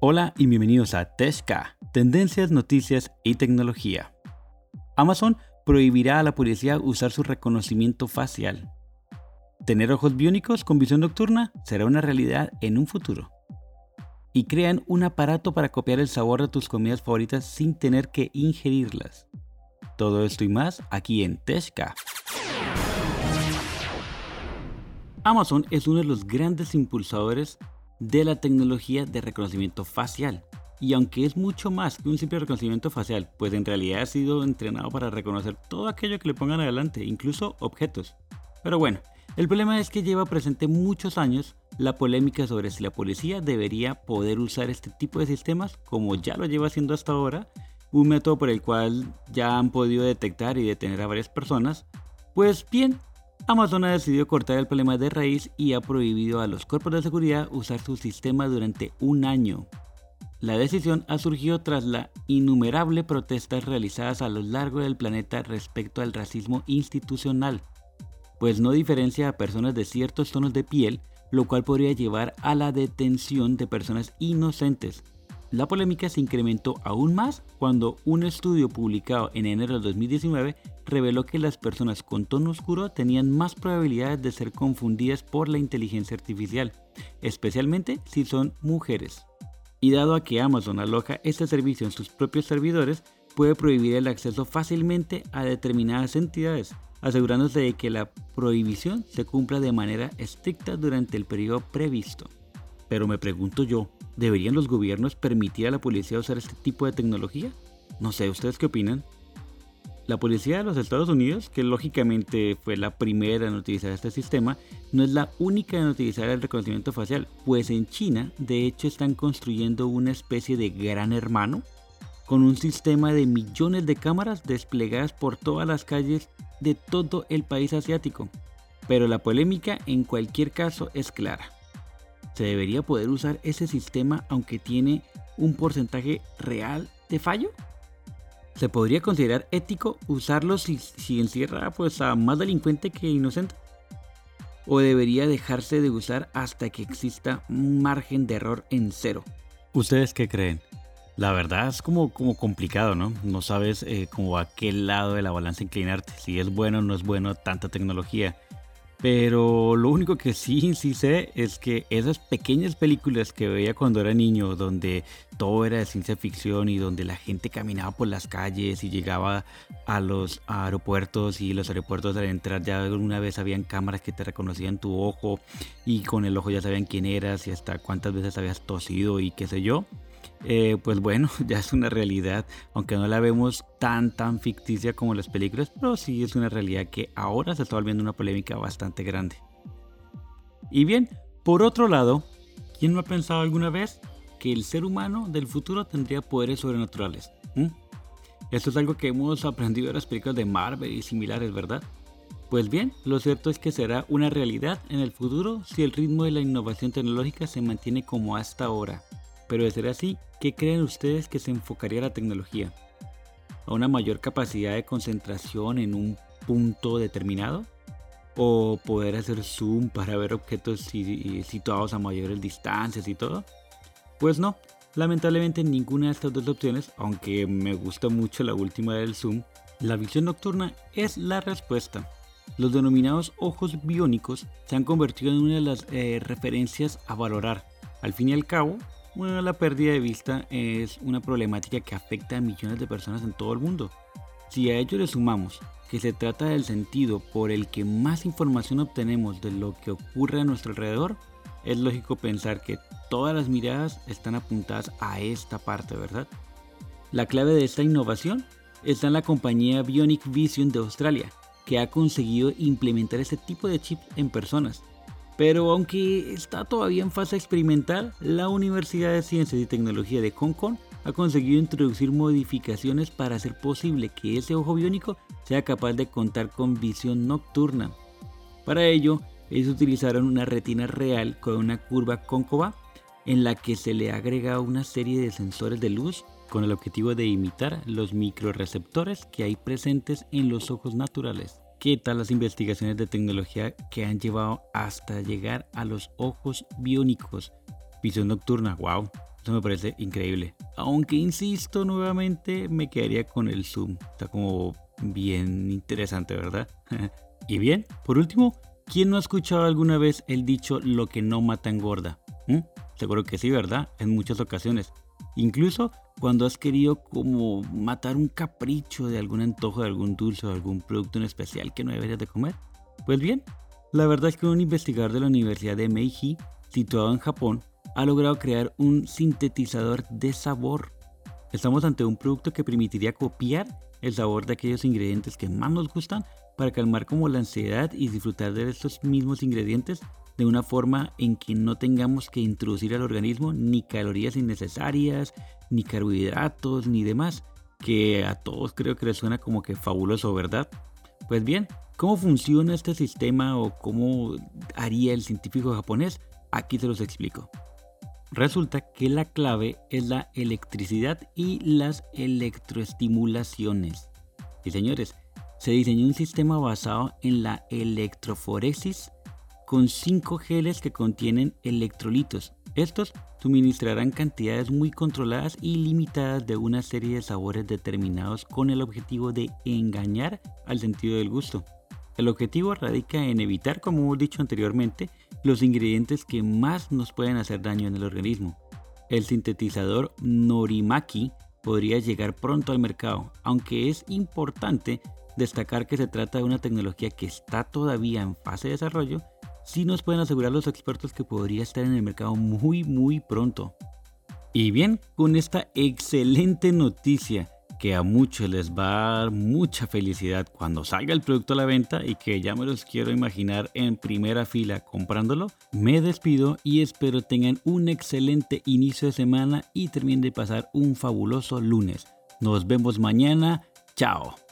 Hola y bienvenidos a Teshka, Tendencias, Noticias y Tecnología. Amazon prohibirá a la policía usar su reconocimiento facial. Tener ojos biónicos con visión nocturna será una realidad en un futuro. Y crean un aparato para copiar el sabor de tus comidas favoritas sin tener que ingerirlas. Todo esto y más aquí en Teshka. Amazon es uno de los grandes impulsadores de la tecnología de reconocimiento facial. Y aunque es mucho más que un simple reconocimiento facial, pues en realidad ha sido entrenado para reconocer todo aquello que le pongan adelante, incluso objetos. Pero bueno, el problema es que lleva presente muchos años la polémica sobre si la policía debería poder usar este tipo de sistemas como ya lo lleva haciendo hasta ahora, un método por el cual ya han podido detectar y detener a varias personas. Pues bien, Amazon ha decidido cortar el problema de raíz y ha prohibido a los cuerpos de seguridad usar su sistema durante un año. La decisión ha surgido tras las innumerables protestas realizadas a lo largo del planeta respecto al racismo institucional, pues no diferencia a personas de ciertos tonos de piel, lo cual podría llevar a la detención de personas inocentes. La polémica se incrementó aún más cuando un estudio publicado en enero de 2019 reveló que las personas con tono oscuro tenían más probabilidades de ser confundidas por la inteligencia artificial, especialmente si son mujeres. Y dado a que Amazon aloja este servicio en sus propios servidores, puede prohibir el acceso fácilmente a determinadas entidades, asegurándose de que la prohibición se cumpla de manera estricta durante el periodo previsto. Pero me pregunto yo, ¿deberían los gobiernos permitir a la policía usar este tipo de tecnología? No sé, ¿ustedes qué opinan? La policía de los Estados Unidos, que lógicamente fue la primera en utilizar este sistema, no es la única en utilizar el reconocimiento facial, pues en China de hecho están construyendo una especie de gran hermano con un sistema de millones de cámaras desplegadas por todas las calles de todo el país asiático. Pero la polémica en cualquier caso es clara. ¿Se debería poder usar ese sistema aunque tiene un porcentaje real de fallo? ¿Se podría considerar ético usarlo si, encierra pues, a más delincuente que inocente? ¿O debería dejarse de usar hasta que exista un margen de error en cero? ¿Ustedes qué creen? La verdad es como, como complicado, ¿no? No sabes eh, como a qué lado de la balanza inclinarte, si es bueno o no es bueno tanta tecnología. Pero lo único que sí, sí sé es que esas pequeñas películas que veía cuando era niño, donde todo era de ciencia ficción y donde la gente caminaba por las calles y llegaba a los aeropuertos y los aeropuertos al entrar ya una vez habían cámaras que te reconocían tu ojo y con el ojo ya sabían quién eras y hasta cuántas veces habías tosido y qué sé yo. Eh, pues bueno, ya es una realidad, aunque no la vemos tan tan ficticia como las películas, pero sí es una realidad que ahora se está volviendo una polémica bastante grande. Y bien, por otro lado, ¿quién no ha pensado alguna vez que el ser humano del futuro tendría poderes sobrenaturales? ¿Mm? Esto es algo que hemos aprendido de las películas de Marvel y similares, ¿verdad? Pues bien, lo cierto es que será una realidad en el futuro si el ritmo de la innovación tecnológica se mantiene como hasta ahora. Pero de ser así, ¿qué creen ustedes que se enfocaría la tecnología? ¿A una mayor capacidad de concentración en un punto determinado? ¿O poder hacer zoom para ver objetos situados a mayores distancias y todo? Pues no, lamentablemente ninguna de estas dos opciones, aunque me gusta mucho la última del zoom, la visión nocturna es la respuesta. Los denominados ojos biónicos se han convertido en una de las eh, referencias a valorar. Al fin y al cabo, bueno, la pérdida de vista es una problemática que afecta a millones de personas en todo el mundo. Si a ello le sumamos que se trata del sentido por el que más información obtenemos de lo que ocurre a nuestro alrededor, es lógico pensar que todas las miradas están apuntadas a esta parte, ¿verdad? La clave de esta innovación está en la compañía Bionic Vision de Australia, que ha conseguido implementar este tipo de chips en personas pero aunque está todavía en fase experimental, la Universidad de Ciencias y Tecnología de Hong Kong ha conseguido introducir modificaciones para hacer posible que ese ojo biónico sea capaz de contar con visión nocturna. Para ello, ellos utilizaron una retina real con una curva cóncava en la que se le agrega una serie de sensores de luz con el objetivo de imitar los microreceptores que hay presentes en los ojos naturales. ¿Qué tal las investigaciones de tecnología que han llevado hasta llegar a los ojos biónicos? Visión nocturna, wow. Esto me parece increíble. Aunque insisto nuevamente, me quedaría con el zoom. Está como bien interesante, ¿verdad? y bien, por último, ¿quién no ha escuchado alguna vez el dicho lo que no mata engorda? ¿Mm? Seguro que sí, ¿verdad? En muchas ocasiones. Incluso cuando has querido como matar un capricho de algún antojo de algún dulce o algún producto en especial que no deberías de comer. Pues bien, la verdad es que un investigador de la Universidad de Meiji, situado en Japón, ha logrado crear un sintetizador de sabor. Estamos ante un producto que permitiría copiar el sabor de aquellos ingredientes que más nos gustan para calmar como la ansiedad y disfrutar de estos mismos ingredientes de una forma en que no tengamos que introducir al organismo ni calorías innecesarias, ni carbohidratos, ni demás, que a todos creo que les suena como que fabuloso, ¿verdad? Pues bien, ¿cómo funciona este sistema o cómo haría el científico japonés? Aquí se los explico. Resulta que la clave es la electricidad y las electroestimulaciones. Y señores, se diseñó un sistema basado en la electroforesis con cinco geles que contienen electrolitos. Estos suministrarán cantidades muy controladas y limitadas de una serie de sabores determinados con el objetivo de engañar al sentido del gusto. El objetivo radica en evitar, como hemos dicho anteriormente, los ingredientes que más nos pueden hacer daño en el organismo. El sintetizador Norimaki podría llegar pronto al mercado, aunque es importante destacar que se trata de una tecnología que está todavía en fase de desarrollo sí nos pueden asegurar los expertos que podría estar en el mercado muy muy pronto. Y bien, con esta excelente noticia que a muchos les va a dar mucha felicidad cuando salga el producto a la venta y que ya me los quiero imaginar en primera fila comprándolo, me despido y espero tengan un excelente inicio de semana y terminen de pasar un fabuloso lunes. Nos vemos mañana. Chao.